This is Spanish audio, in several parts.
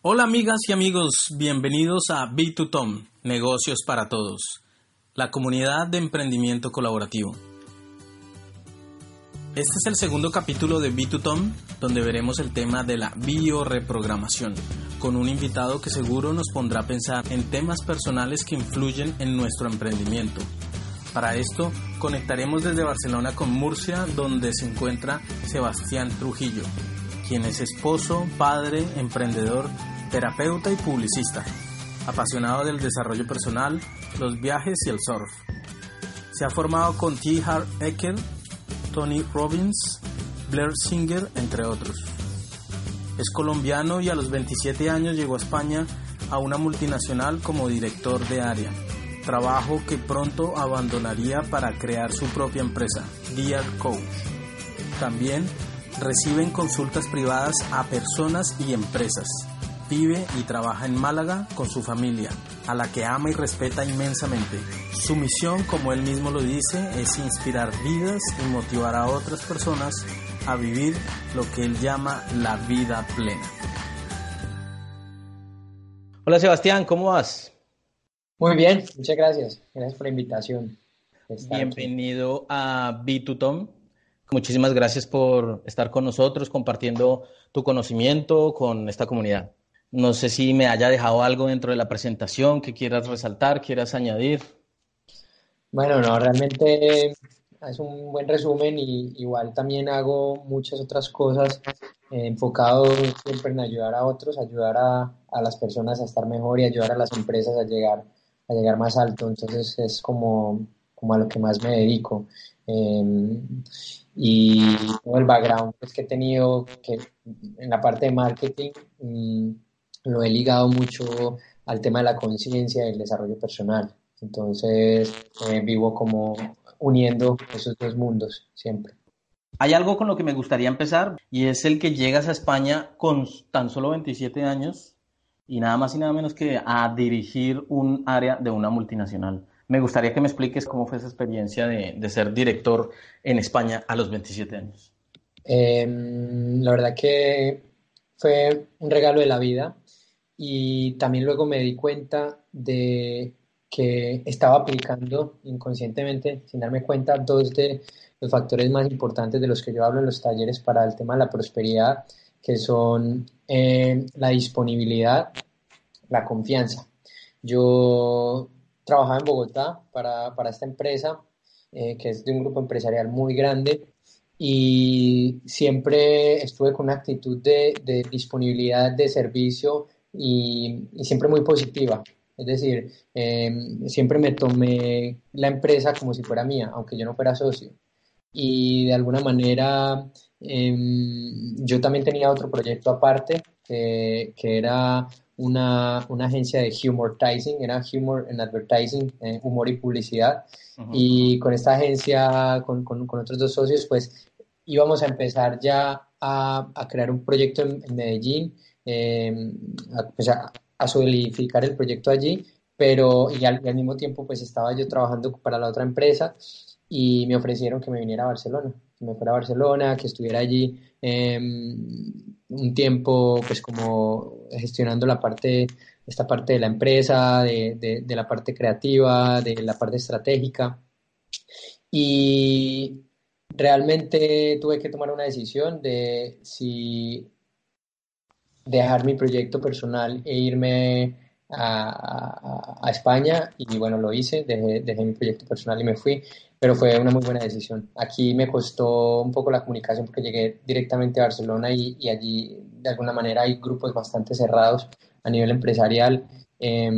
Hola amigas y amigos, bienvenidos a B2Tom, Negocios para Todos, la comunidad de emprendimiento colaborativo. Este es el segundo capítulo de B2Tom, donde veremos el tema de la bioreprogramación, con un invitado que seguro nos pondrá a pensar en temas personales que influyen en nuestro emprendimiento. Para esto, conectaremos desde Barcelona con Murcia, donde se encuentra Sebastián Trujillo, quien es esposo, padre, emprendedor, terapeuta y publicista, apasionado del desarrollo personal, los viajes y el surf. Se ha formado con T. Hart Ecker, Tony Robbins, Blair Singer, entre otros. Es colombiano y a los 27 años llegó a España a una multinacional como director de área, trabajo que pronto abandonaría para crear su propia empresa, Dear Coach. También reciben consultas privadas a personas y empresas. Vive y trabaja en Málaga con su familia, a la que ama y respeta inmensamente. Su misión, como él mismo lo dice, es inspirar vidas y motivar a otras personas a vivir lo que él llama la vida plena. Hola Sebastián, ¿cómo vas? Muy bien, muchas gracias. Gracias por la invitación. Bienvenido a B2Tom. Muchísimas gracias por estar con nosotros, compartiendo tu conocimiento con esta comunidad. No sé si me haya dejado algo dentro de la presentación que quieras resaltar, quieras añadir. Bueno, no, realmente es un buen resumen y igual también hago muchas otras cosas eh, enfocado siempre en ayudar a otros, ayudar a, a, las personas a estar mejor y ayudar a las empresas a llegar, a llegar más alto. Entonces es como, como a lo que más me dedico. Eh, y todo el background pues, que he tenido que en la parte de marketing mm, lo he ligado mucho al tema de la conciencia y el desarrollo personal. Entonces eh, vivo como uniendo esos dos mundos siempre. Hay algo con lo que me gustaría empezar y es el que llegas a España con tan solo 27 años y nada más y nada menos que a dirigir un área de una multinacional. Me gustaría que me expliques cómo fue esa experiencia de, de ser director en España a los 27 años. Eh, la verdad que fue un regalo de la vida y también luego me di cuenta de que estaba aplicando inconscientemente, sin darme cuenta, dos de los factores más importantes de los que yo hablo en los talleres para el tema de la prosperidad, que son eh, la disponibilidad, la confianza. Yo trabajaba en Bogotá para, para esta empresa, eh, que es de un grupo empresarial muy grande, y siempre estuve con una actitud de, disponibilidad de servicio y, siempre muy positiva. Es decir, eh, siempre me tomé la empresa como si fuera mía, aunque yo no fuera socio. Y de alguna manera eh, yo también tenía otro proyecto aparte, que, que era una, una, agencia de humortizing, era humor en advertising, eh, humor y publicidad. Uh -huh. Y con esta agencia, con, con, con, otros dos socios, pues íbamos a empezar ya a, a crear un proyecto en, en Medellín, a, pues a, a solidificar el proyecto allí, pero y al, y al, mismo tiempo pues estaba yo trabajando para la otra empresa y me ofrecieron que me viniera a Barcelona, que me fuera a Barcelona, que estuviera allí eh, un tiempo pues como gestionando la parte, esta parte de la empresa, de, de, la parte creativa, de la parte estratégica. Y realmente tuve que tomar una decisión de si dejar mi proyecto personal e irme a, a, España. Y bueno, lo hice, dejé, mi proyecto personal y me fui, pero fue una muy buena decisión. Aquí me costó un poco la comunicación porque llegué directamente a Barcelona y, y allí de alguna manera hay grupos bastante cerrados a nivel empresarial, eh,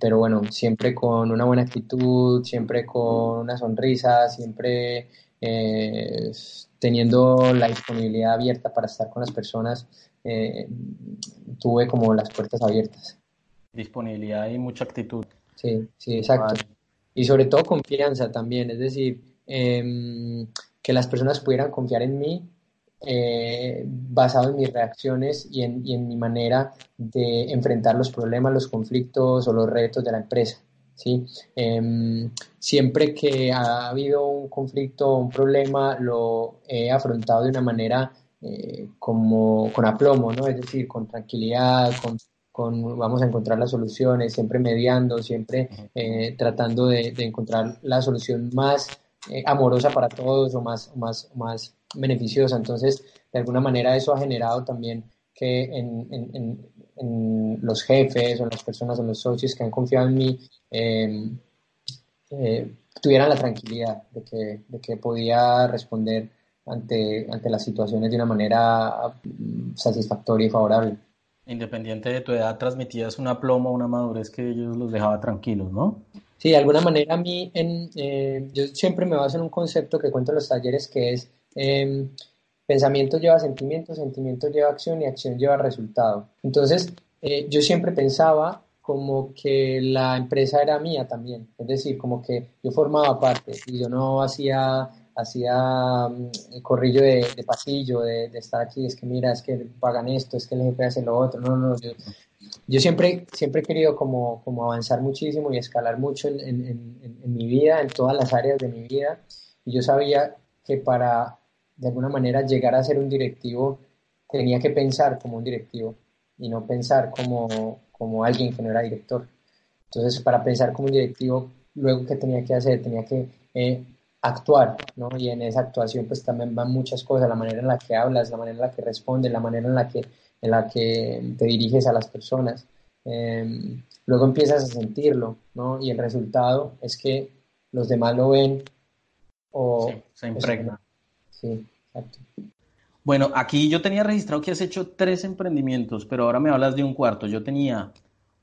pero bueno, siempre con una buena actitud, siempre con una sonrisa, siempre eh, teniendo la disponibilidad abierta para estar con las personas eh, tuve como las puertas abiertas. Disponibilidad y mucha actitud. Sí, sí, exacto. Y sobre todo confianza también, es decir, em, que las personas pudieran confiar en mí eh, basado en mis reacciones y en, y en, mi manera de enfrentar los problemas, los conflictos o los retos de la empresa. ¿sí? Em, siempre que ha habido un conflicto o un problema, lo he afrontado de una manera eh, como con aplomo, ¿no? Es decir, con tranquilidad, con, con, vamos a encontrar las soluciones, siempre mediando, siempre eh, tratando de, de, encontrar la solución más eh, amorosa para todos o más, más, más beneficiosa. Entonces, de alguna manera eso ha generado también que en, en, en, los jefes o en las personas o los socios que han confiado en mí em, eh, tuvieran la tranquilidad de que, de que podía responder ante, ante las situaciones de una manera mm, satisfactoria y favorable. Independiente de tu edad, transmitías una ploma, una madurez que ellos los dejaba tranquilos, ¿no? Sí, de alguna manera a mí, en, eh, yo siempre me baso en un concepto que cuento en los talleres que es eh, pensamiento lleva sentimiento, sentimiento lleva acción y acción lleva resultado. Entonces, eh, yo siempre pensaba como que la empresa era mía también, es decir, como que yo formaba parte y yo no hacía hacía el mm, corrillo de, pasillo, de, estar aquí, es que mira, es que pagan esto, es que el jefe hace lo otro, no, no, yo, yo siempre, siempre he querido como, como avanzar muchísimo y escalar mucho en, en, en, mi vida, en todas las áreas de mi vida, y yo sabía que para, de alguna manera, llegar a ser un directivo, tenía que pensar como un directivo y no pensar como, como alguien que no era director. Entonces, para pensar como un directivo, luego, ¿qué tenía que hacer? Tenía que eh, actuar, ¿no? Y en esa actuación pues también van muchas cosas, la manera en la que hablas, la manera en la que respondes, la manera en la que, en la que te diriges a las personas. Em, luego empiezas a sentirlo, ¿no? Y el resultado es que los demás lo ven o... se impregna. Sí, exacto. Bueno, aquí yo tenía registrado que has hecho tres emprendimientos, pero ahora me hablas de un cuarto. Yo tenía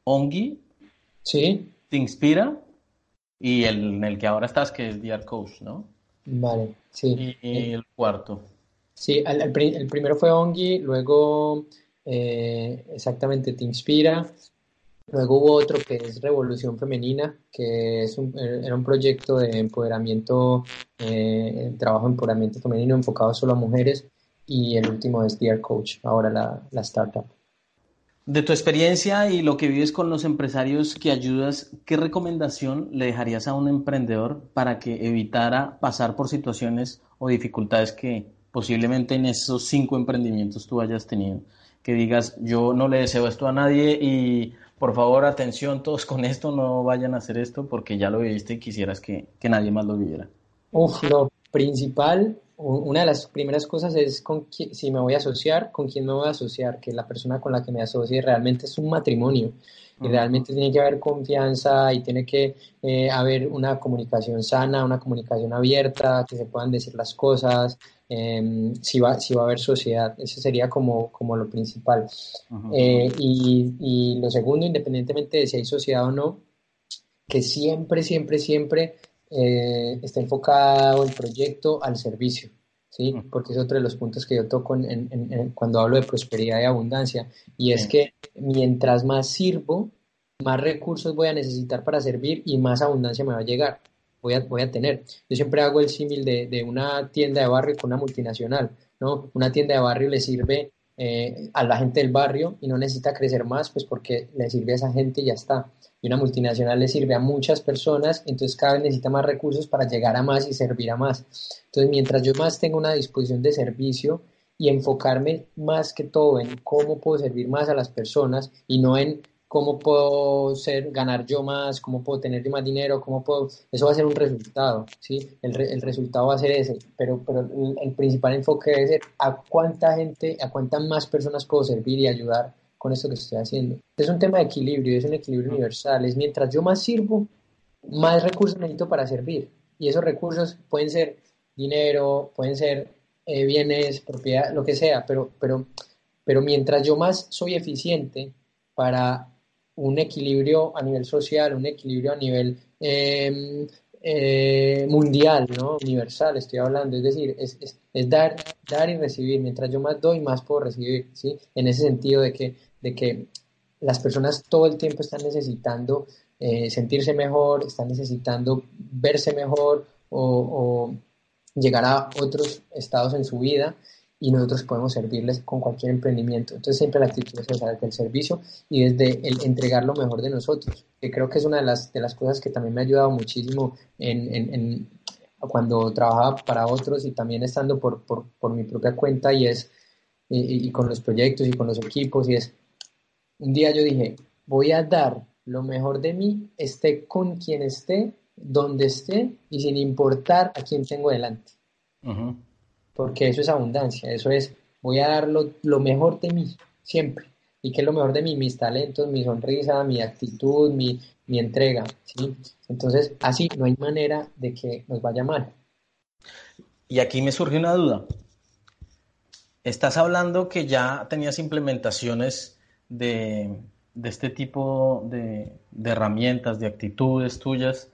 Ongi. Sí. ¿Te inspira? Y el en el que ahora estás, que es DR Coach, ¿no? Vale, sí. Y, el cuarto. Sí, el, el, primero fue Ongi, luego eh, exactamente Te Inspira, luego hubo otro que es Revolución Femenina, que es un, era un proyecto de empoderamiento, eh, trabajo de empoderamiento femenino enfocado solo a mujeres, y el último es DR Coach, ahora la, la startup. De tu experiencia y lo que vives con los empresarios que ayudas, ¿qué recomendación le dejarías a un emprendedor para que evitara pasar por situaciones o dificultades que posiblemente en esos cinco emprendimientos tú hayas tenido? Que digas, yo no le deseo esto a nadie y por favor, atención todos con esto, no vayan a hacer esto porque ya lo viviste y quisieras que, que nadie más lo viviera. Uf, lo principal una de las primeras cosas es con si me voy a asociar, con quién me voy a asociar, que la persona con la que me asocie realmente es un matrimonio. Y realmente tiene que haber confianza y tiene que eh, haber una comunicación sana, una comunicación abierta, que se puedan decir las cosas, em, si, va, si va a haber sociedad, eso sería como, como lo principal. Eh, y, y lo segundo, independientemente de si hay sociedad o no, que siempre, siempre, siempre eh, está enfocado el proyecto al servicio, ¿sí? Porque es otro de los puntos que yo toco en, cuando hablo de prosperidad y abundancia, y es que mientras más sirvo, más recursos voy a necesitar para servir y más abundancia me va a llegar, voy a, voy a tener. Yo siempre hago el símil de, de una tienda de barrio con una multinacional, ¿no? Una tienda de barrio le sirve eh, a la gente del barrio y no necesita crecer más, pues porque le sirve a esa gente y ya está y una multinacional le sirve a muchas personas, entonces cada vez necesita más recursos para llegar a más y servir a más. Entonces, mientras yo más tengo una disposición de servicio y enfocarme más que todo en cómo puedo servir más a las personas y no en cómo puedo ser, ganar yo más, cómo puedo tener yo más dinero, cómo puedo, eso va a ser un resultado, ¿sí? El, el resultado va a ser ese, pero, pero el, el principal enfoque debe ser a cuánta gente, a cuántas más personas puedo servir y ayudar con esto que estoy haciendo. Es un tema de equilibrio, es un equilibrio universal. Es mientras yo más sirvo, más recursos necesito para servir. Y esos recursos pueden ser dinero, pueden ser eh, bienes, propiedad, lo que sea, pero, pero, pero mientras yo más soy eficiente para un equilibrio a nivel social, un equilibrio a nivel em, eh, mundial, ¿no? Universal, estoy hablando. Es decir, es, es, es, dar, dar y recibir. Mientras yo más doy, más puedo recibir, ¿sí? En ese sentido de que de que las personas todo el tiempo están necesitando eh, sentirse mejor, están necesitando verse mejor o, llegar a otros estados en su vida y nosotros podemos servirles con cualquier emprendimiento. Entonces siempre la actitud es desde el servicio y desde el entregar lo mejor de nosotros, que creo que es una de las, de las cosas que también me ha ayudado muchísimo en, cuando trabajaba para otros y también estando por, mi propia cuenta y es y, con los proyectos y con los equipos y es un día yo dije voy a dar lo mejor de mí esté con quien esté donde esté y sin importar a quién tengo delante porque eso es abundancia, eso es, voy a dar lo, mejor de mí, siempre. ¿Y qué es lo mejor de mí? Mis talentos, mi sonrisa, mi actitud, mi, mi entrega, ¿sí? Entonces, así no hay manera de que nos vaya mal. Y aquí me surge una duda. Estás hablando que ya tenías implementaciones de, de este tipo de, de, herramientas, de actitudes tuyas,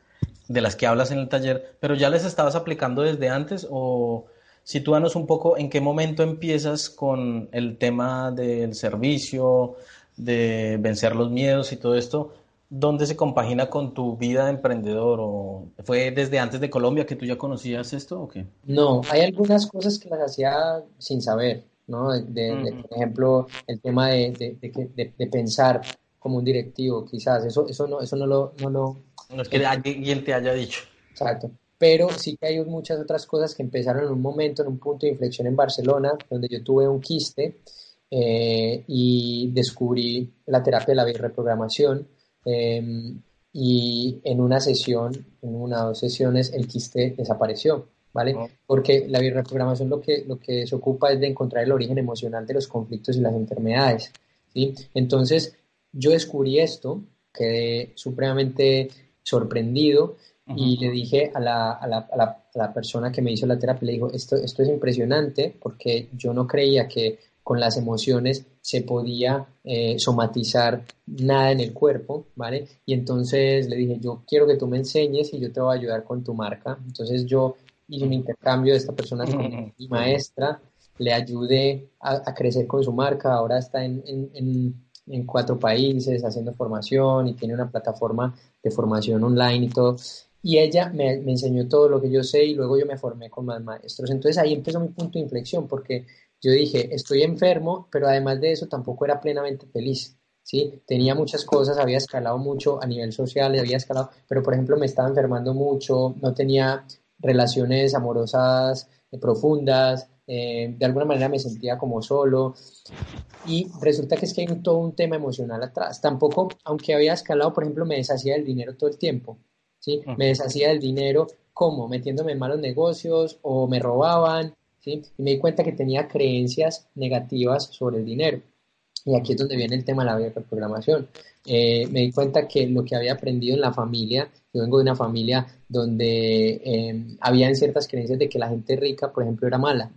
de las que hablas en el taller, pero ya les estabas aplicando desde antes o Sitúanos un poco en qué momento empiezas con el tema del servicio, de vencer los miedos y todo esto. ¿Dónde se compagina con tu vida de emprendedor? ¿O ¿Fue desde antes de Colombia que tú ya conocías esto o qué? No, hay algunas cosas que las hacía sin saber, ¿no? De, por ejemplo, el tema de, pensar como un directivo, quizás, eso, eso, no, eso no lo... No, lo, no es que alguien te haya dicho. Exacto pero sí que hay muchas otras cosas que empezaron en un momento, en un punto de inflexión en Barcelona, donde yo tuve un quiste eh, y descubrí la terapia de la reprogramación em, y en una sesión, en una o dos sesiones, el quiste desapareció, ¿vale? Oh. Porque la reprogramación lo que, lo que se ocupa es de encontrar el origen emocional de los conflictos y las enfermedades, ¿sí? Entonces, yo descubrí esto, quedé supremamente sorprendido y le dije a la, a, la, a, la, persona que me hizo la terapia, le dijo, esto, esto es impresionante porque yo no creía que con las emociones se podía eh, somatizar nada en el cuerpo, ¿vale? Y entonces le dije, yo quiero que tú me enseñes y yo te voy a ayudar con tu marca. Entonces yo hice un intercambio de esta persona con mi maestra, le ayudé a, crecer con su marca, ahora está en, en, en cuatro países haciendo formación y tiene una plataforma de formación online y todo. Y ella me, enseñó todo lo que yo sé y luego yo me formé con más maestros. Entonces ahí empezó mi punto de inflexión porque yo dije, estoy enfermo, pero además de eso tampoco era plenamente feliz. ¿sí? Tenía muchas cosas, había escalado mucho a nivel social, había escalado, pero por ejemplo me estaba enfermando mucho, no tenía relaciones amorosas eh, profundas, eh, de alguna manera me sentía como solo y resulta que es que hay todo un tema emocional atrás. Tampoco, aunque había escalado, por ejemplo, me deshacía del dinero todo el tiempo. ¿Sí? Me deshacía del dinero, ¿cómo? Metiéndome en malos negocios o me robaban, ¿sí? Y me di cuenta que tenía creencias negativas sobre el dinero. Y aquí es donde viene el tema de la reprogramación. Eh, me di cuenta que lo que había aprendido en la familia, yo vengo de una familia donde eh, habían ciertas creencias de que la gente rica, por ejemplo, era mala.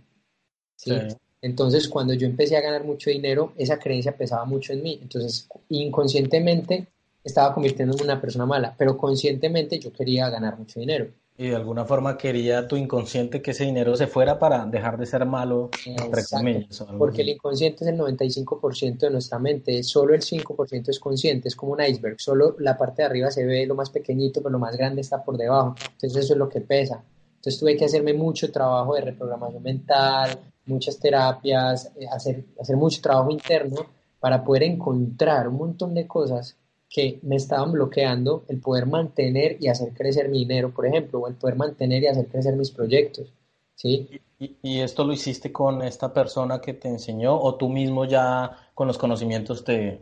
¿sí? Entonces, cuando yo empecé a ganar mucho dinero, esa creencia pesaba mucho en mí. Entonces, inconscientemente estaba convirtiéndome en una persona mala, pero conscientemente yo quería ganar mucho dinero. Y de alguna forma quería tu inconsciente que ese dinero se fuera para dejar de ser malo, entre comillas. Porque el inconsciente es el 95% de nuestra mente, solo el 5% es consciente, es como un iceberg, solo la parte de arriba se ve lo más pequeñito, pero lo más grande está por debajo. Entonces eso es lo que pesa. Entonces tuve que hacerme mucho trabajo de reprogramación mental, muchas terapias, eh, hacer, hacer mucho trabajo interno para poder encontrar un montón de cosas que me estaban bloqueando el poder mantener y hacer crecer mi dinero, por ejemplo, o el poder mantener y hacer crecer mis proyectos. ¿sí? ¿Y, esto lo hiciste con esta persona que te enseñó o tú mismo ya con los conocimientos te...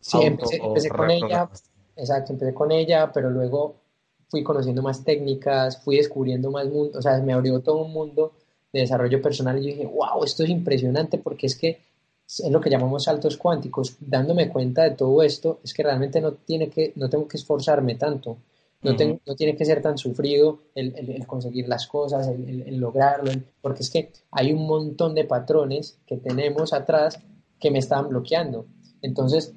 Sí, empecé, con ella, exacto, empecé con ella, pero luego fui conociendo más técnicas, fui descubriendo más mundo, o sea, me abrió todo un mundo de desarrollo personal y yo dije, wow, esto es impresionante porque es que es lo que llamamos saltos cuánticos. Dándome cuenta de todo esto, es que realmente no, tiene que, no tengo que esforzarme tanto, no, no tiene que ser tan sufrido el, conseguir las cosas, el, lograrlo, porque es que hay un montón de patrones que tenemos atrás que me estaban bloqueando. Entonces,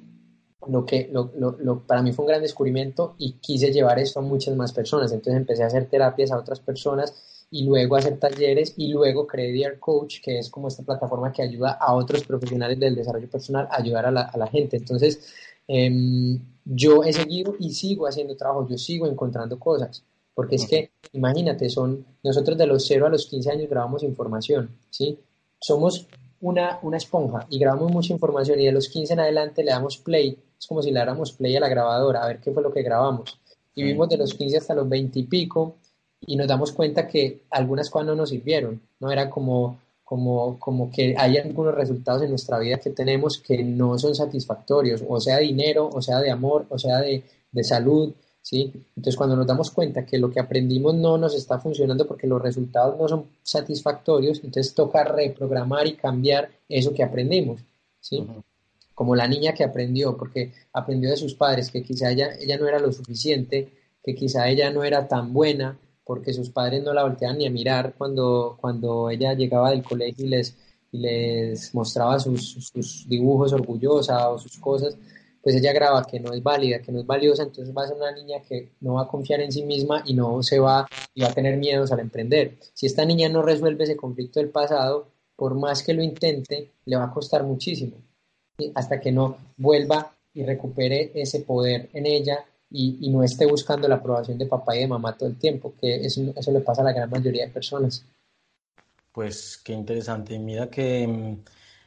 lo que lo, lo, para mí fue un gran descubrimiento y quise llevar esto a muchas más personas. Entonces empecé a hacer terapias a otras personas y luego hacer talleres y luego creé Dear Coach, que es como esta plataforma que ayuda a otros profesionales del desarrollo personal a ayudar a la, a la gente. Entonces, eh, yo he seguido y sigo haciendo trabajo, yo sigo encontrando cosas, porque es que, imagínate, son, nosotros de los 0 a los 15 años grabamos información, ¿sí? Somos una, una esponja y grabamos mucha información y de los 15 en adelante le damos play, es como si le dáramos play a la grabadora, a ver qué fue lo que grabamos. Y vimos de los 15 hasta los 20 y pico y nos damos cuenta que algunas cosas no nos sirvieron, ¿no? Era como como, como que hay algunos resultados en nuestra vida que tenemos que no son satisfactorios, o sea, dinero, o sea, de amor, o sea, de, de salud, ¿sí? Entonces, cuando nos damos cuenta que lo que aprendimos no nos está funcionando porque los resultados no son satisfactorios, entonces toca reprogramar y cambiar eso que aprendimos, ¿sí? Como la niña que aprendió, porque aprendió de sus padres que quizá ella, ella no era lo suficiente, que quizá ella no era tan buena, porque sus padres no la volteaban ni a mirar cuando, cuando ella llegaba del colegio y les, les mostraba sus, sus, dibujos orgullosa o sus cosas, pues ella graba que no es válida, que no es valiosa, entonces va a ser una niña que no va a confiar en sí misma y no se va y va a tener miedos al emprender. Si esta niña no resuelve ese conflicto del pasado, por más que lo intente, le va a costar muchísimo, hasta que no vuelva y recupere ese poder en ella y, no esté buscando la aprobación de papá y de mamá todo el tiempo, que eso, eso le pasa a la gran mayoría de personas. Pues qué interesante. Mira que mm,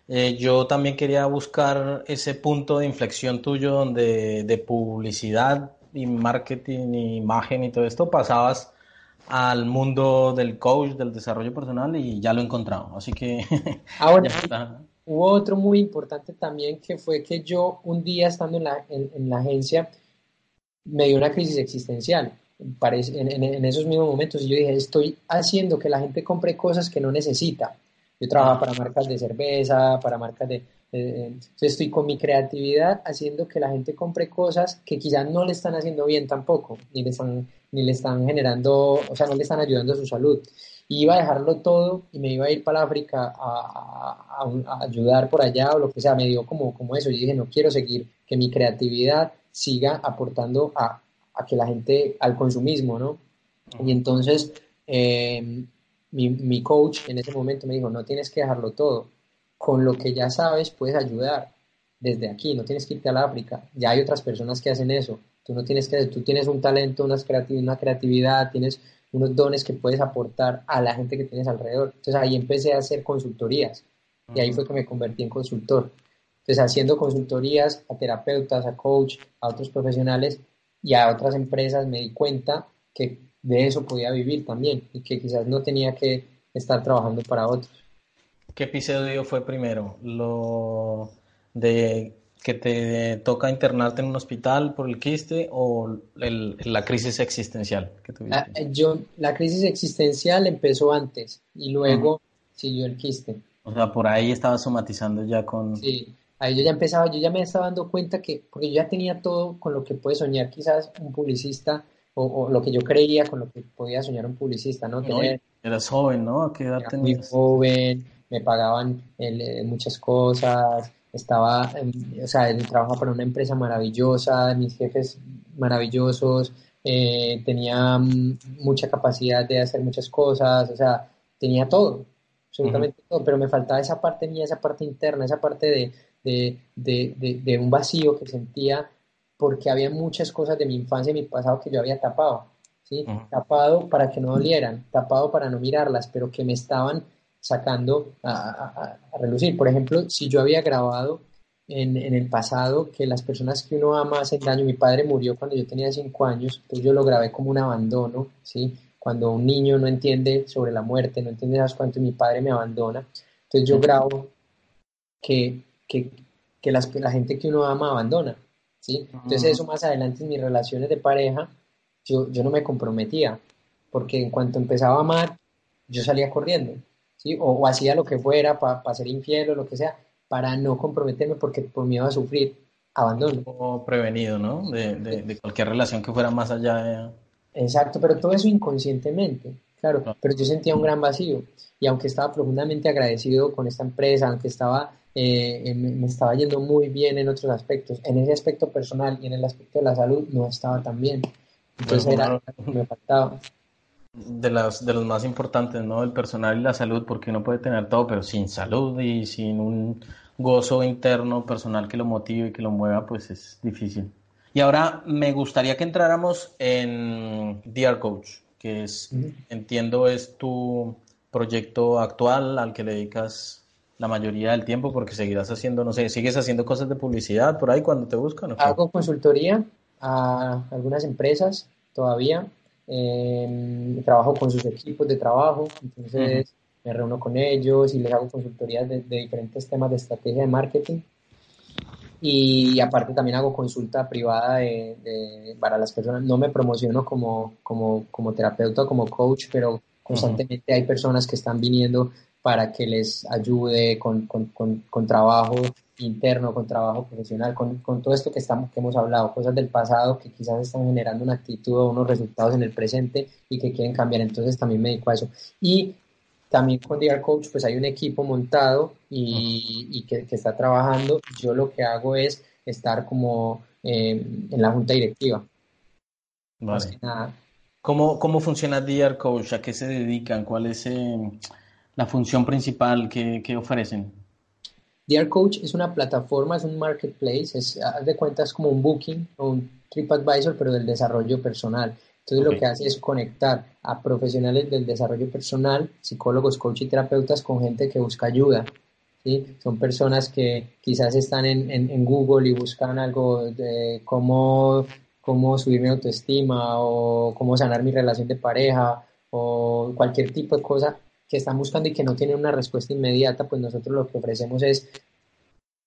eh, yo también quería buscar ese punto de inflexión tuyo donde de publicidad y marketing y imagen y todo esto pasabas al mundo del coach, del desarrollo personal y ya lo he encontrado. Así que... Ahora, hubo otro muy importante también que fue que yo un día estando en la, en la agencia, me dio una crisis existencial en, en, esos mismos momentos. Y yo dije, estoy haciendo que la gente compre cosas que no necesita. Yo trabajo para marcas de cerveza, para marcas de... entonces estoy con mi creatividad haciendo que la gente compre cosas que quizás no le están haciendo bien tampoco, ni le están, ni le están generando, o sea, no le están ayudando a su salud. Y iba a dejarlo todo y me iba a ir para África a, a, ayudar por allá o lo que sea. Me dio como, como eso. y dije, no quiero seguir que mi creatividad siga aportando a, que la gente, al consumismo, ¿no? Y entonces eh, mi, coach en ese momento me dijo, no tienes que dejarlo todo, con lo que ya sabes puedes ayudar desde aquí, no tienes que irte a África, ya hay otras personas que hacen eso, tú no tienes que, tú tienes un talento, una creatividad, tienes unos dones que puedes aportar a la gente que tienes alrededor. Entonces ahí empecé a hacer consultorías. Y ahí fue que me convertí en consultor. Entonces, haciendo consultorías a terapeutas, a coach, a otros profesionales y a otras empresas, me di cuenta que de eso podía vivir también y que quizás no tenía que estar trabajando para otros. ¿Qué episodio fue primero? ¿Lo de que te toca internarte en un hospital por el quiste o la crisis existencial que tuviste? La, ah, yo, la crisis existencial empezó antes y luego siguió el quiste. O sea, por ahí estaba somatizando ya con... Sí, ahí yo ya empezaba, yo ya me estaba dando cuenta que, porque yo ya tenía todo con lo que puede soñar quizás un publicista, o, lo que yo creía con lo que podía soñar un publicista, ¿no? eras joven, ¿no? ¿A qué edad Muy joven, me pagaban eh, muchas cosas, estaba, o sea, trabajaba para una empresa maravillosa, mis jefes maravillosos, eh, tenía mm, mucha capacidad de hacer muchas cosas, o sea, tenía todo, absolutamente todo, pero me faltaba esa parte mía, esa parte interna, esa parte de, de, de, de, un vacío que sentía porque había muchas cosas de mi infancia y mi pasado que yo había tapado, ¿sí? Tapado para que no dolieran, tapado para no mirarlas, pero que me estaban sacando a, a, relucir. Por ejemplo, si yo había grabado en, en, el pasado que las personas que uno ama hacen daño, mi padre murió cuando yo tenía cinco años, pues yo lo grabé como un abandono, ¿sí? Cuando un niño no entiende sobre la muerte, no entiende sabes cuánto mi padre me abandona, entonces yo grabo que que, que las, la gente que uno ama abandona, ¿sí? Entonces eso más adelante en mis relaciones de pareja, yo, yo no me comprometía, porque en cuanto empezaba a amar, yo salía corriendo, ¿sí? O, hacía lo que fuera para ser infiel o lo que sea, para no comprometerme porque por miedo a sufrir, abandono. O prevenido, ¿no? De, de, de, cualquier relación que fuera más allá de... Exacto, pero todo eso inconscientemente, claro, pero yo sentía un gran vacío y aunque estaba profundamente agradecido con esta empresa, aunque estaba eh, me, estaba yendo muy bien en otros aspectos. En ese aspecto personal y en el aspecto de la salud no estaba tan bien. Entonces era lo que me faltaba. de, las, de los más importantes, ¿no? El personal y la salud, porque uno puede tener todo, pero sin salud y sin un gozo interno personal que lo motive y que lo mueva, pues es difícil. Y ahora me gustaría que entráramos en DR Coach, que es, entiendo, es tu proyecto actual al que le dedicas la mayoría del tiempo porque seguirás haciendo, no sé, sigues haciendo cosas de publicidad por ahí cuando te buscan. Hago consultoría a algunas empresas todavía eh, trabajo con sus equipos de trabajo, entonces me reúno con ellos y les hago consultorías de, diferentes temas de estrategia de marketing. Y aparte también hago consulta privada de, para las personas. No me promociono como, como, como terapeuta, como coach, pero constantemente hay personas que están viniendo para que les ayude con, con, con, con trabajo interno, con trabajo profesional, con, con, todo esto que, estamos, que hemos hablado, cosas del pasado que quizás están generando una actitud o unos resultados en el presente y que quieren cambiar. Entonces también me dedico a eso. Y también con DR Coach, pues hay un equipo montado y, y que, que, está trabajando. Yo lo que hago es estar como eh, en la junta directiva. Vale. ¿Cómo, ¿Cómo funciona DR Coach? ¿A qué se dedican? ¿Cuál es eh, la función principal que, que ofrecen? DR Coach es una plataforma, es un marketplace, es, haz de cuentas como un Booking o un TripAdvisor, pero del desarrollo personal. Entonces lo que hace es conectar a profesionales del desarrollo personal, psicólogos, coach y terapeutas con gente que busca ayuda. ¿sí? Son personas que quizás están en, en, Google y buscan algo de cómo, cómo subir mi autoestima o cómo sanar mi relación de pareja o cualquier tipo de cosa que están buscando y que no tienen una respuesta inmediata, pues nosotros lo que ofrecemos es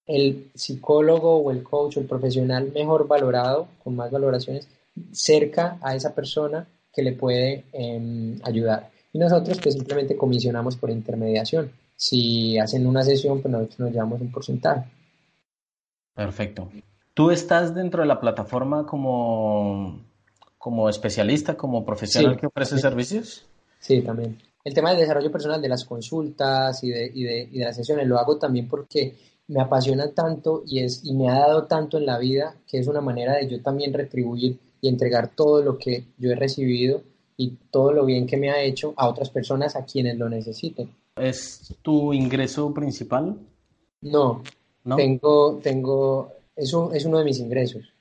el psicólogo o el coach o el profesional mejor valorado, con más valoraciones, cerca a esa persona que le puede em, ayudar. Y nosotros pues simplemente comisionamos por intermediación. Si hacen una sesión, pues nosotros nos llevamos un porcentaje. Perfecto. ¿Tú estás dentro de la plataforma como, como especialista, como profesional que ofrece servicios? Sí, también el tema del desarrollo personal, de las consultas y de, y de, y de las sesiones, lo hago también porque me apasiona tanto y, es, y me ha dado tanto en la vida que es una manera de yo también retribuir y entregar todo lo que yo he recibido y todo lo bien que me ha hecho a otras personas a quienes lo necesiten. ¿Es tu ingreso principal? No, ¿No? tengo, tengo, eso es uno de mis ingresos.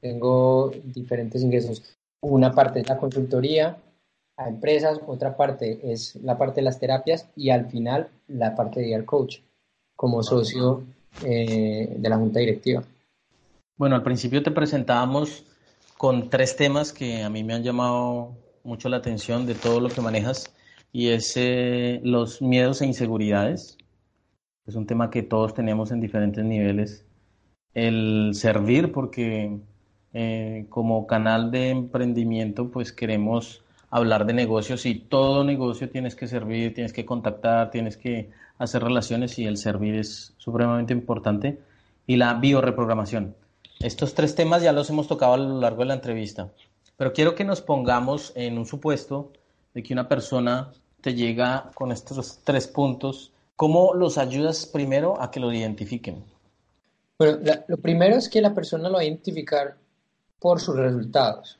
Tengo diferentes ingresos. Una parte es la consultoría, a empresas, otra parte es la parte de las terapias y al final la parte de ir coach como socio eh, de la junta directiva. Bueno, al principio te presentábamos con tres temas que a mí me han llamado mucho la atención de todo lo que manejas y es eh, los miedos e inseguridades. Es un tema que todos tenemos en diferentes niveles. El servir, porque eh, como canal de emprendimiento, pues queremos hablar de negocios y todo negocio tienes que servir, tienes que contactar, tienes que hacer relaciones y el servir es supremamente importante. Y la bioreprogramación. Estos tres temas ya los hemos tocado a lo largo de la entrevista, pero quiero que nos pongamos en un supuesto de que una persona te llega con estos tres puntos. ¿Cómo los ayudas primero a que lo identifiquen? Bueno, lo primero es que la persona lo va a identificar por sus resultados.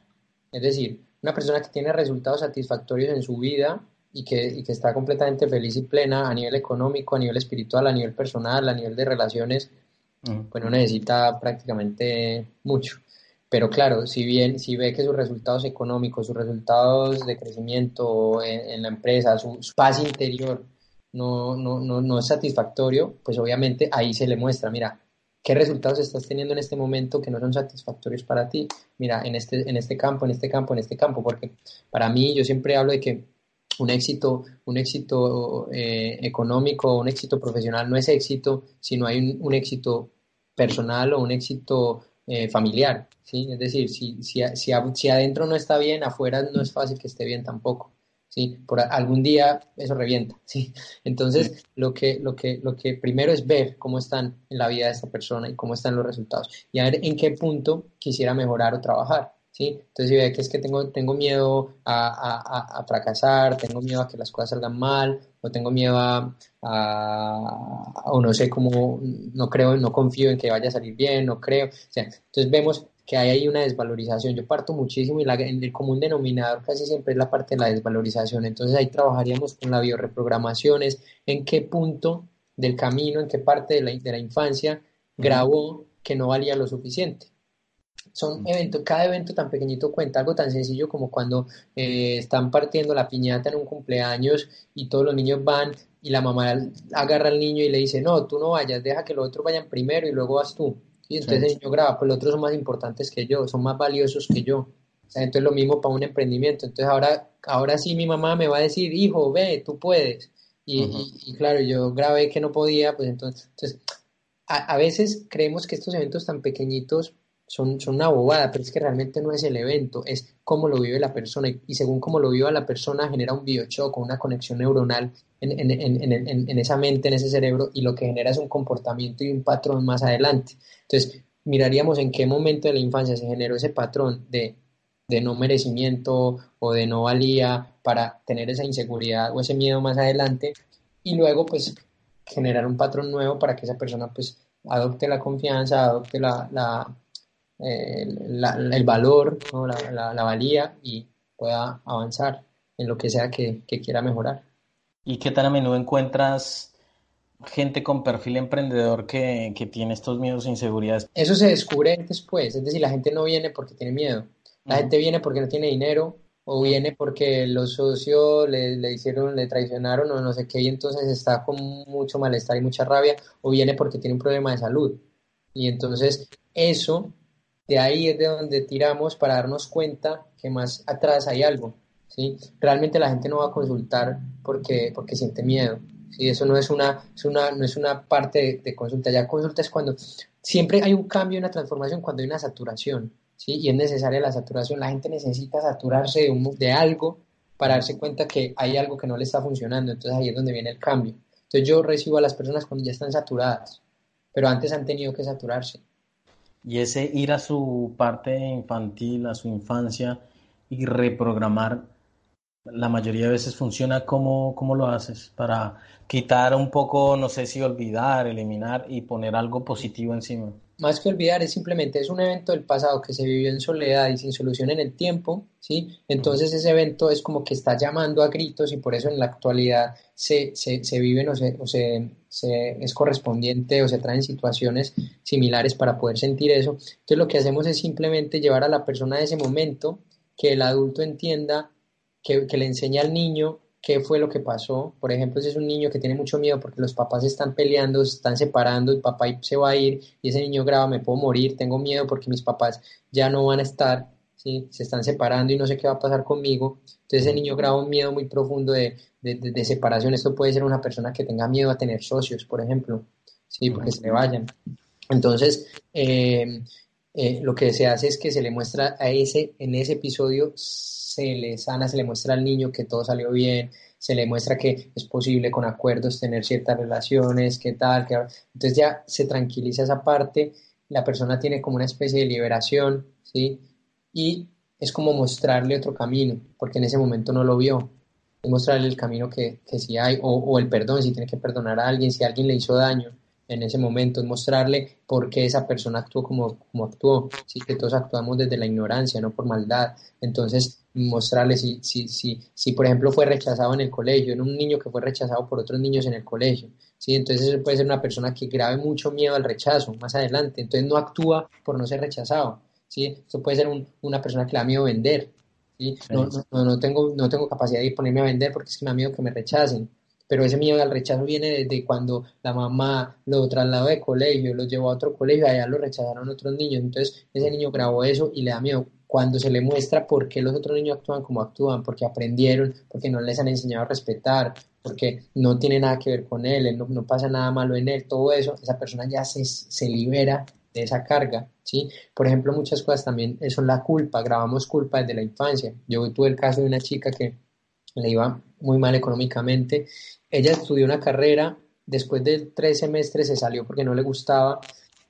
Es decir, una persona que tiene resultados satisfactorios en su vida y que, que, está completamente feliz y plena a nivel económico, a nivel espiritual, a nivel personal, a nivel de relaciones, pues no necesita prácticamente mucho. Pero claro, si bien si ve que sus resultados económicos, sus resultados de crecimiento en, la empresa, su, paz interior no, no, no, no es satisfactorio, pues obviamente ahí se le muestra, mira, ¿Qué resultados estás teniendo en este momento que no son satisfactorios para ti? Mira, en este, en este campo, en este campo, en este campo, porque para mí yo siempre hablo de que un éxito, un éxito eh, económico, un éxito profesional no es éxito si no hay un, éxito personal o un éxito eh, familiar, ¿sí? Es decir, si, si, si adentro no está bien, afuera no es fácil que esté bien tampoco. ¿Sí? Por algún día eso revienta, ¿sí? Entonces, Lo, que, lo, que, lo que primero es ver cómo están en la vida de esta persona y cómo están los resultados y a ver en qué punto quisiera mejorar o trabajar, ¿sí? Entonces, si ve que es que tengo, tengo miedo a, a, a, fracasar, tengo miedo a que las cosas salgan mal, o tengo miedo a, o no sé cómo, no creo, no confío en que vaya a salir bien, no creo, o sea, entonces vemos que hay ahí una desvalorización. Yo parto muchísimo y la, el común denominador casi siempre es la parte de la desvalorización. Entonces ahí trabajaríamos con la bioreprogramación, es en qué punto del camino, en qué parte de la, de la infancia grabó que no valía lo suficiente. Son eventos, cada evento tan pequeñito cuenta, algo tan sencillo como cuando eh, están partiendo la piñata en un cumpleaños y todos los niños van y la mamá agarra al niño y le dice, no, tú no vayas, deja que los otros vayan primero y luego vas tú. Y entonces el niño graba, pues los otros son más importantes que yo, son más valiosos que yo. entonces lo mismo para un emprendimiento. Entonces ahora, ahora sí mi mamá me va a decir, hijo, ve, tú puedes. Y, claro, yo grabé que no podía, pues entonces, entonces a, veces creemos que estos eventos tan pequeñitos son, son, una bobada, pero es que realmente no es el evento, es cómo lo vive la persona y, según cómo lo viva la persona genera un biochoco, una conexión neuronal en, en, en, en, esa mente, en ese cerebro y lo que genera es un comportamiento y un patrón más adelante. Entonces, miraríamos en qué momento de la infancia se generó ese patrón de, no merecimiento o de no valía para tener esa inseguridad o ese miedo más adelante y luego pues generar un patrón nuevo para que esa persona pues adopte la confianza, adopte la, eh, el valor, la, valía y pueda avanzar en lo que sea que quiera mejorar. ¿Y qué tan a menudo encuentras gente con perfil emprendedor que, que, tiene estos miedos e inseguridades? Eso se descubre después, es decir, la gente no viene porque tiene miedo, la gente viene porque no tiene dinero o viene porque los socios le, le, hicieron, le traicionaron o no sé qué y entonces está con mucho malestar y mucha rabia o viene porque tiene un problema de salud. Y entonces eso, de ahí es de donde tiramos para darnos cuenta que más atrás hay algo. ¿Sí? Realmente la gente no va a consultar porque, porque siente miedo. ¿sí? Eso no es una, es una, no es una parte de, consulta. Ya consulta es cuando siempre hay un cambio, una transformación, cuando hay una saturación. ¿sí? y es necesaria la saturación. La gente necesita saturarse de, de algo para darse cuenta que hay algo que no le está funcionando. Entonces ahí es donde viene el cambio. Entonces yo recibo a las personas cuando ya están saturadas, pero antes han tenido que saturarse. Y ese ir a su parte infantil, a su infancia y reprogramar, la mayoría de veces funciona. ¿Cómo, cómo lo haces? Para quitar un poco, no sé si olvidar, eliminar y poner algo positivo encima más que olvidar, es simplemente es un evento del pasado que se vivió en soledad y sin solución en el tiempo, ¿sí? Entonces ese evento es como que está llamando a gritos y por eso en la actualidad se, se, se viven o, se, o se, es correspondiente o se traen situaciones similares para poder sentir eso. Entonces lo que hacemos es simplemente llevar a la persona a ese momento, que el adulto entienda, que, le enseñe al niño qué fue lo que pasó. Por ejemplo, si es un niño que tiene mucho miedo porque los papás se están peleando, se están separando, el papá se va a ir y ese niño graba, me puedo morir, tengo miedo porque mis papás ya no van a estar, ¿sí? se están separando y no sé qué va a pasar conmigo. Entonces ese niño graba un miedo muy profundo de, de, separación. Esto puede ser una persona que tenga miedo a tener socios, por ejemplo, ¿sí? porque se le vayan. Entonces, eh, eh, lo que se hace es que se le muestra a ese, en ese episodio, se le sana, se le muestra al niño que todo salió bien, se le muestra que es posible con acuerdos tener ciertas relaciones, qué tal, que... entonces ya se tranquiliza esa parte, la persona tiene como una especie de liberación, ¿sí? Y es como mostrarle otro camino, porque en ese momento no lo vio, es mostrarle el camino que, que sí hay, o, o el perdón, si tiene que perdonar a alguien, si alguien le hizo daño, en ese momento, es mostrarle por qué esa persona actuó como, como actuó, sí que todos actuamos desde la ignorancia, no por maldad, entonces mostrarle si, si, si, si por ejemplo fue rechazado en el colegio, en un niño que fue rechazado por otros niños en el colegio, ¿sí? entonces puede ser una persona que grave mucho miedo al rechazo más adelante, entonces no actúa por no ser rechazado, ¿sí? esto puede ser una persona que le da miedo vender, ¿sí? No, no, no, tengo, no tengo capacidad de ponerme a vender porque es que me da miedo que me rechacen, pero ese miedo al rechazo viene desde cuando la mamá lo trasladó de colegio, lo llevó a otro colegio, allá lo rechazaron otros niños, entonces ese niño grabó eso y le da miedo cuando se le muestra por qué los otros niños actúan como actúan, porque aprendieron, porque no les han enseñado a respetar, porque no tiene nada que ver con él, no, no pasa nada malo en él, todo eso, esa persona ya se, se libera de esa carga, ¿sí? Por ejemplo, muchas cosas también son la culpa, grabamos culpa desde la infancia. Yo tuve el caso de una chica que le iba muy mal económicamente ella estudió una carrera, después de tres semestres se salió porque no le gustaba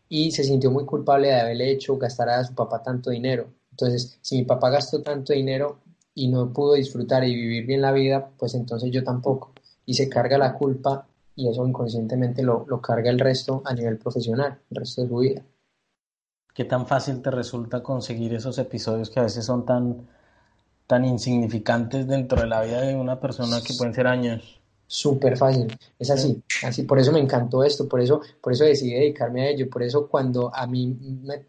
y se sintió muy culpable de haberle hecho gastar a su papá tanto dinero. Entonces, si mi papá gastó tanto dinero y no pudo disfrutar y vivir bien la vida, pues entonces yo tampoco. Y se carga la culpa y eso inconscientemente lo, lo carga el resto a nivel profesional, el resto de su vida. ¿Qué tan fácil te resulta conseguir esos episodios que a veces son tan, tan insignificantes dentro de la vida de una persona que pueden ser años? Súper fácil, es así, así, por eso me encantó esto, por eso, por eso decidí dedicarme a ello, por eso cuando a mí me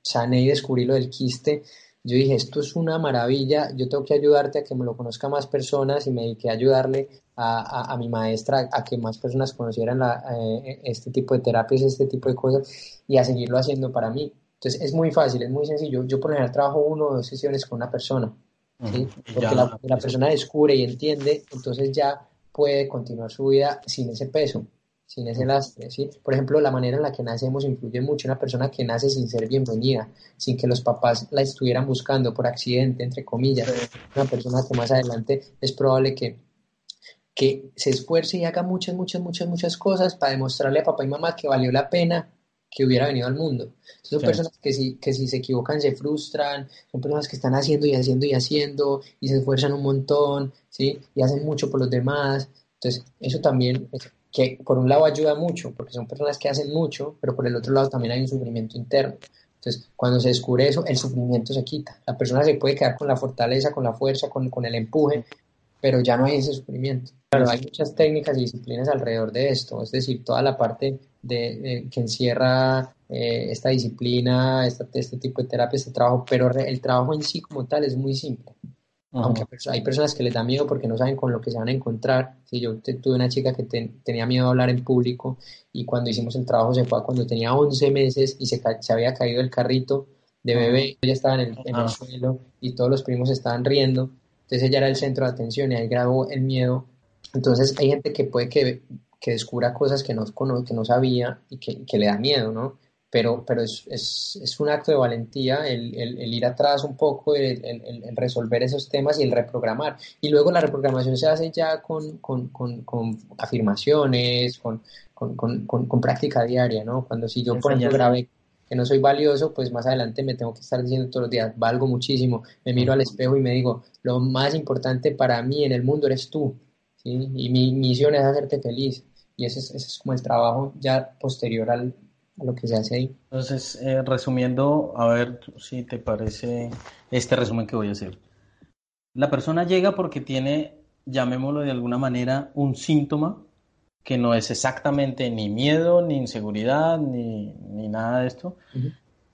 sané y descubrí lo del quiste, yo dije, esto es una maravilla, yo tengo que ayudarte a que me lo conozca más personas y me dediqué a ayudarle a, a, mi maestra a que más personas conocieran eh, este tipo de terapias, este tipo de cosas y a seguirlo haciendo para mí. Entonces es muy fácil, es muy sencillo. Yo por lo general trabajo uno o dos sesiones con una persona, ¿sí? porque la, la persona descubre y entiende, entonces ya puede continuar su vida sin ese peso sin ese lastre, ¿sí? Por ejemplo, la manera en la que nacemos influye mucho. Una persona que nace sin ser bienvenida, sin que los papás la estuvieran buscando por accidente, entre comillas, una persona que más adelante es probable que, que se esfuerce y haga muchas, muchas, muchas, muchas cosas para demostrarle a papá y mamá que valió la pena que hubiera venido al mundo. Son personas que si, que si se equivocan se frustran, son personas que están haciendo y haciendo y haciendo y se esfuerzan un montón, ¿sí? Y hacen mucho por los demás. Entonces, eso también que por un lado ayuda mucho, porque son personas que hacen mucho, pero por el otro lado también hay un sufrimiento interno. Entonces, cuando se descubre eso, el sufrimiento se quita. La persona se puede quedar con la fortaleza, con la fuerza, con, con el empuje, pero ya no hay ese sufrimiento. Claro, hay muchas técnicas y disciplinas alrededor de esto, es decir, toda la parte de, que encierra eh, esta disciplina, este tipo de terapia, este trabajo, pero el trabajo en sí como tal es muy simple. Aunque hay personas que les da miedo porque no saben con lo que se van a encontrar. Si yo tuve una chica que tenía miedo a hablar en público y cuando hicimos el trabajo se fue cuando tenía 11 meses y se, se había caído el carrito de bebé, ella estaba en el, en el, suelo y todos los primos estaban riendo. Entonces ella era el centro de atención y ahí grabó el miedo. Entonces hay gente que puede que, que descubra cosas que no, que no sabía y que, que le da miedo, ¿no? pero, pero es, es, es, un acto de valentía el, el, ir atrás un poco, el, el, resolver esos temas y el reprogramar. Y luego la reprogramación se hace ya con, con, con, con afirmaciones, con, con, práctica diaria, ¿no? Cuando si yo, por ejemplo, grabé que no soy valioso, pues más adelante me tengo que estar diciendo todos los días, valgo muchísimo, me miro al espejo y me digo, lo más importante para mí en el mundo eres tú, ¿sí? Y mi misión es hacerte feliz. Y ese es, ese es como el trabajo ya posterior al, lo que se hace ahí. Entonces, eh, resumiendo, a ver si te parece este resumen que voy a hacer. La persona llega porque tiene, llamémoslo de alguna manera, un síntoma que no es exactamente ni miedo, ni inseguridad, ni, ni nada de esto.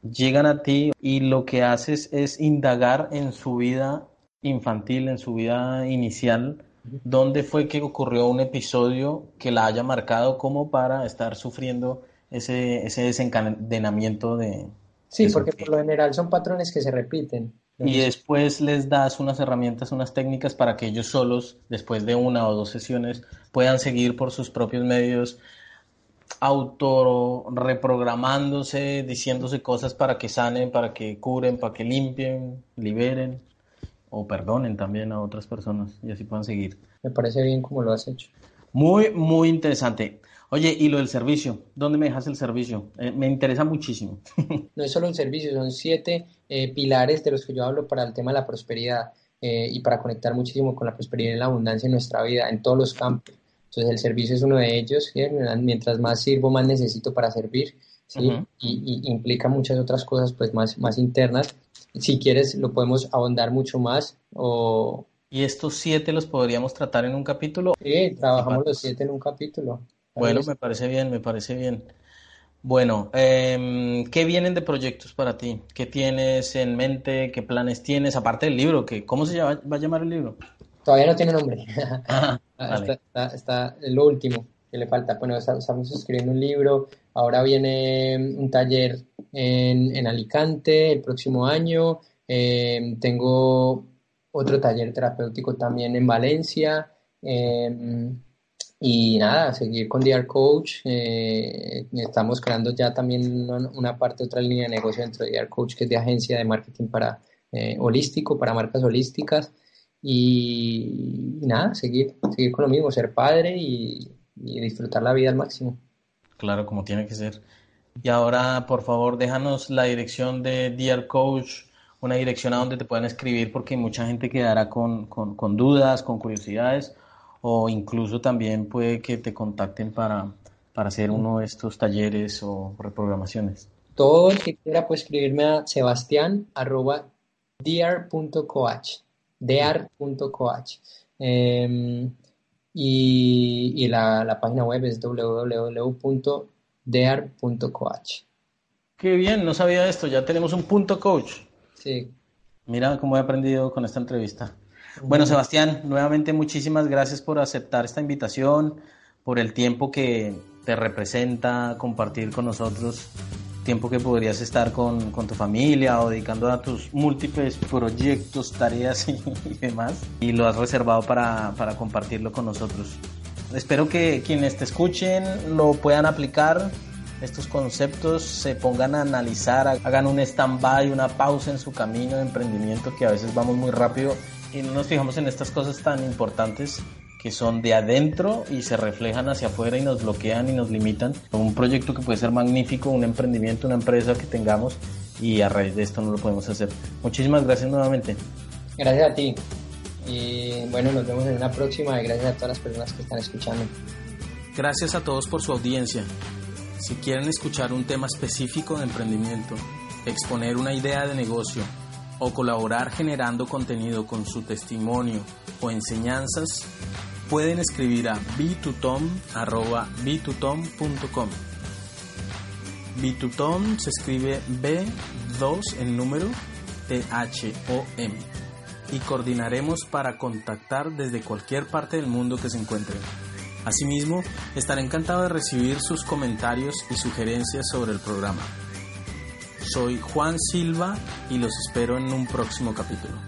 Llegan a ti y lo que haces es indagar en su vida infantil, en su vida inicial, dónde fue que ocurrió un episodio que la haya marcado como para estar sufriendo ese, ese desencadenamiento de... Sí, porque por lo general son patrones que se repiten. Y después les das unas herramientas, unas técnicas para que ellos solos, después de una o dos sesiones, puedan seguir por sus propios medios auto reprogramándose, diciéndose cosas para que sanen, para que curen, para que limpien, liberen o perdonen también a otras personas y así puedan seguir. Me parece bien como lo has hecho. Muy, muy interesante. Oye, y lo del servicio, ¿dónde me dejas el servicio? Eh, me interesa muchísimo. no es solo un servicio, son siete eh, pilares de los que yo hablo para el tema de la prosperidad eh, y para conectar muchísimo con la prosperidad y la abundancia en nuestra vida, en todos los campos. Entonces el servicio es uno de ellos, mientras más sirvo, más necesito para servir, ¿sí? y, implica muchas otras cosas pues más, más internas. Si quieres, lo podemos ahondar mucho más o... ¿Y estos siete los podríamos tratar en un capítulo? Sí, trabajamos los siete en un capítulo. Bueno, me parece bien, me parece bien. Bueno, eh, ¿qué vienen de proyectos para ti? ¿Qué tienes en mente? ¿Qué planes tienes? Aparte del libro, que, ¿cómo se va a llamar el libro? Todavía no tiene nombre. está, está, lo último que le falta. Bueno, estamos escribiendo un libro. Ahora viene un taller en, en Alicante el próximo año. Eh, tengo otro taller terapéutico también en Valencia. Eh, y nada, seguir con DR Coach. Eh, estamos creando ya también una, parte, otra línea de negocio dentro de DR Coach, que es de agencia de marketing para eh, holístico, para marcas holísticas. Y, nada, seguir, seguir con lo mismo, ser padre y, disfrutar la vida al máximo. Claro, como tiene que ser. Y ahora, por favor, déjanos la dirección de DR Coach, una dirección a donde te puedan escribir, porque mucha gente quedará con, con, con dudas, con curiosidades o incluso también puede que te contacten para, para hacer uno de estos talleres o reprogramaciones. todo el que quiera puede escribirme a sebastián arroba dear.coach dear.coach em, y, y la, página web es www.dear.coach Qué bien, no sabía esto, ya tenemos un punto coach. Sí. Mira cómo he aprendido con esta entrevista. Bueno, Sebastián, nuevamente muchísimas gracias por aceptar esta invitación, por el tiempo que te representa compartir con nosotros, tiempo que podrías estar con, tu familia o dedicando a tus múltiples proyectos, tareas y, demás, y lo has reservado para, para compartirlo con nosotros. Espero que quienes te escuchen lo puedan aplicar estos conceptos, se pongan a analizar, hagan un stand-by, una pausa en su camino de emprendimiento que a veces vamos muy rápido y no nos fijamos en estas cosas tan importantes que son de adentro y se reflejan hacia afuera y nos bloquean y nos limitan. Un proyecto que puede ser magnífico, un emprendimiento, una empresa que tengamos y a raíz de esto no lo podemos hacer. Muchísimas gracias nuevamente. Gracias a ti. Y bueno, nos vemos en una próxima y gracias a todas las personas que están escuchando. Gracias a todos por su audiencia. Si quieren escuchar un tema específico de emprendimiento, exponer una idea de negocio o colaborar generando contenido con su testimonio o enseñanzas, pueden escribir a bitutom.com. Bitutom se escribe B2 en número T-H-O-M y coordinaremos para contactar desde cualquier parte del mundo que se encuentren. Asimismo, estaré encantado de recibir sus comentarios y sugerencias sobre el programa. Soy Juan Silva y los espero en un próximo capítulo.